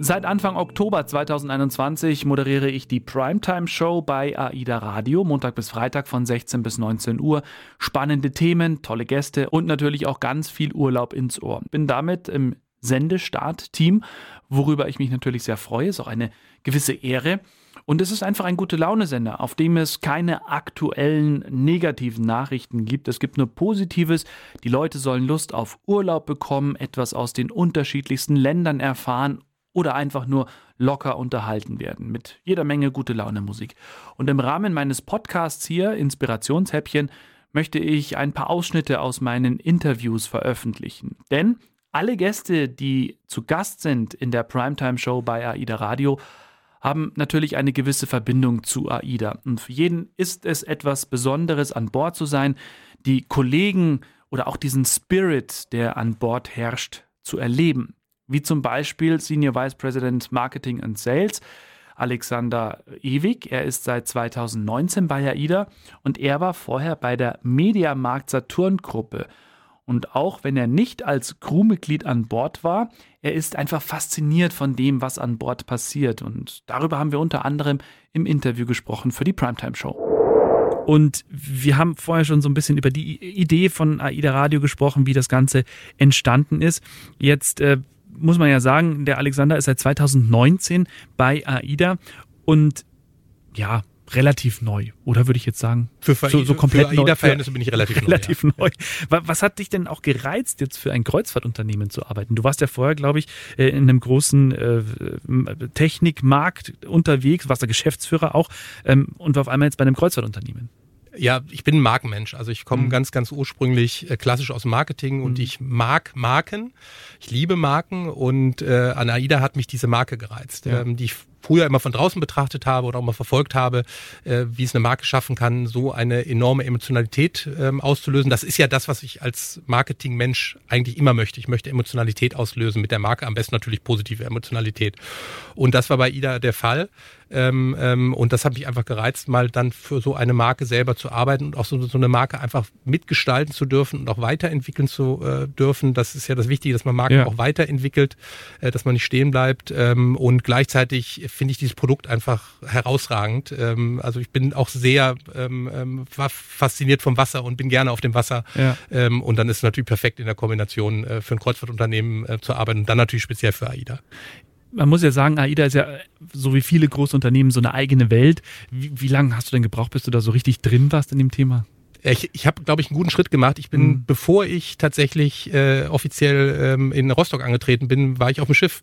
Seit Anfang Oktober 2021 moderiere ich die Primetime Show bei AIDA Radio, Montag bis Freitag von 16 bis 19 Uhr. Spannende Themen, tolle Gäste und natürlich auch ganz viel Urlaub ins Ohr. Bin damit im Sendestart-Team, worüber ich mich natürlich sehr freue. Ist auch eine gewisse Ehre. Und es ist einfach ein gute Laune-Sender, auf dem es keine aktuellen negativen Nachrichten gibt. Es gibt nur Positives. Die Leute sollen Lust auf Urlaub bekommen, etwas aus den unterschiedlichsten Ländern erfahren oder einfach nur locker unterhalten werden mit jeder Menge gute Laune Musik. Und im Rahmen meines Podcasts hier, Inspirationshäppchen, möchte ich ein paar Ausschnitte aus meinen Interviews veröffentlichen. Denn alle Gäste, die zu Gast sind in der Primetime Show bei AIDA Radio, haben natürlich eine gewisse Verbindung zu AIDA. Und für jeden ist es etwas Besonderes, an Bord zu sein, die Kollegen oder auch diesen Spirit, der an Bord herrscht, zu erleben wie zum Beispiel Senior Vice President Marketing and Sales Alexander Ewig. Er ist seit 2019 bei AIDA und er war vorher bei der Mediamarkt Saturn Gruppe. Und auch wenn er nicht als Crewmitglied an Bord war, er ist einfach fasziniert von dem, was an Bord passiert. Und darüber haben wir unter anderem im Interview gesprochen für die Primetime Show. Und wir haben vorher schon so ein bisschen über die Idee von AIDA Radio gesprochen, wie das Ganze entstanden ist. Jetzt äh, muss man ja sagen, der Alexander ist seit 2019 bei AIDA und ja, relativ neu, oder würde ich jetzt sagen? Für, so, so komplett für AIDA-Verhältnisse bin ich relativ, relativ neu. Relativ ja. neu. Was hat dich denn auch gereizt, jetzt für ein Kreuzfahrtunternehmen zu arbeiten? Du warst ja vorher, glaube ich, äh, in einem großen äh, Technikmarkt unterwegs, warst der Geschäftsführer auch ähm, und war auf einmal jetzt bei einem Kreuzfahrtunternehmen. Ja, ich bin ein Markenmensch. Also ich komme mhm. ganz, ganz ursprünglich äh, klassisch aus dem Marketing und mhm. ich mag Marken. Ich liebe Marken und äh, an AIDA hat mich diese Marke gereizt, ja. ähm, die ich früher immer von draußen betrachtet habe oder auch mal verfolgt habe, äh, wie es eine Marke schaffen kann, so eine enorme Emotionalität ähm, auszulösen. Das ist ja das, was ich als Marketingmensch eigentlich immer möchte. Ich möchte Emotionalität auslösen mit der Marke, am besten natürlich positive Emotionalität. Und das war bei Ida der Fall. Ähm, ähm, und das hat mich einfach gereizt, mal dann für so eine Marke selber zu arbeiten und auch so, so eine Marke einfach mitgestalten zu dürfen und auch weiterentwickeln zu äh, dürfen. Das ist ja das Wichtige, dass man Marken ja. auch weiterentwickelt, äh, dass man nicht stehen bleibt. Ähm, und gleichzeitig finde ich dieses Produkt einfach herausragend. Ähm, also ich bin auch sehr ähm, ähm fasziniert vom Wasser und bin gerne auf dem Wasser. Ja. Ähm, und dann ist es natürlich perfekt in der Kombination äh, für ein Kreuzfahrtunternehmen äh, zu arbeiten und dann natürlich speziell für AIDA man muss ja sagen, AIDA ist ja so wie viele große Unternehmen so eine eigene Welt. Wie, wie lange hast du denn gebraucht, bis du da so richtig drin warst in dem Thema? Ich, ich habe, glaube ich, einen guten Schritt gemacht. Ich bin, mhm. bevor ich tatsächlich äh, offiziell ähm, in Rostock angetreten bin, war ich auf dem Schiff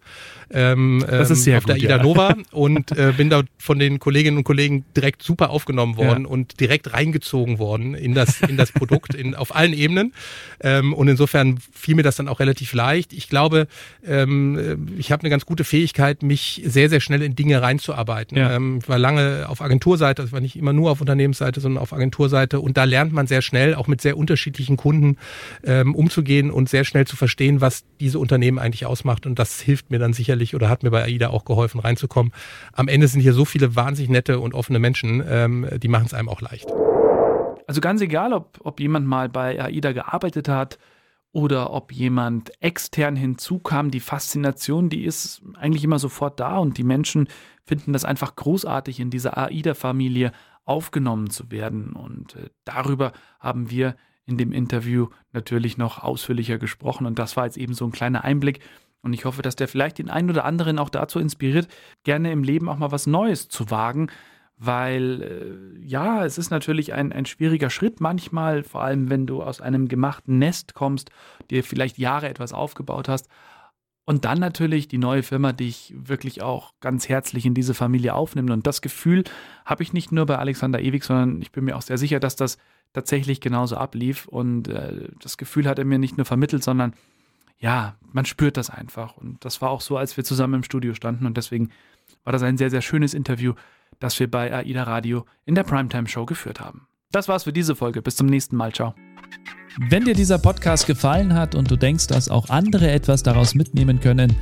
ähm, das ist ähm, sehr auf gut, der Ida Nova und äh, bin da von den Kolleginnen und Kollegen direkt super aufgenommen worden ja. und direkt reingezogen worden in das in das Produkt in, auf allen Ebenen ähm, und insofern fiel mir das dann auch relativ leicht. Ich glaube, ähm, ich habe eine ganz gute Fähigkeit, mich sehr sehr schnell in Dinge reinzuarbeiten. Ja. Ähm, ich war lange auf Agenturseite, das war nicht immer nur auf Unternehmensseite, sondern auf Agenturseite und da lernt man sehr schnell, auch mit sehr unterschiedlichen Kunden ähm, umzugehen und sehr schnell zu verstehen, was diese Unternehmen eigentlich ausmacht. Und das hilft mir dann sicherlich oder hat mir bei AIDA auch geholfen, reinzukommen. Am Ende sind hier so viele wahnsinnig nette und offene Menschen, ähm, die machen es einem auch leicht. Also ganz egal, ob, ob jemand mal bei AIDA gearbeitet hat oder ob jemand extern hinzukam, die Faszination, die ist eigentlich immer sofort da und die Menschen finden das einfach großartig, in dieser AIDA-Familie aufgenommen zu werden. Und äh, darüber haben wir in dem Interview natürlich noch ausführlicher gesprochen. Und das war jetzt eben so ein kleiner Einblick. Und ich hoffe, dass der vielleicht den einen oder anderen auch dazu inspiriert, gerne im Leben auch mal was Neues zu wagen. Weil äh, ja, es ist natürlich ein, ein schwieriger Schritt manchmal, vor allem wenn du aus einem gemachten Nest kommst, dir vielleicht Jahre etwas aufgebaut hast. Und dann natürlich die neue Firma dich wirklich auch ganz herzlich in diese Familie aufnimmt. Und das Gefühl habe ich nicht nur bei Alexander Ewig, sondern ich bin mir auch sehr sicher, dass das tatsächlich genauso ablief. Und äh, das Gefühl hat er mir nicht nur vermittelt, sondern ja, man spürt das einfach. Und das war auch so, als wir zusammen im Studio standen. Und deswegen war das ein sehr, sehr schönes Interview, das wir bei AIDA Radio in der Primetime Show geführt haben. Das war's für diese Folge. Bis zum nächsten Mal. Ciao. Wenn dir dieser Podcast gefallen hat und du denkst, dass auch andere etwas daraus mitnehmen können,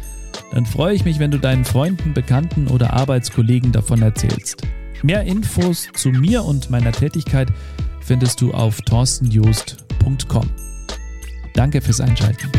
dann freue ich mich, wenn du deinen Freunden, Bekannten oder Arbeitskollegen davon erzählst. Mehr Infos zu mir und meiner Tätigkeit findest du auf torstenjoost.com. Danke fürs Einschalten.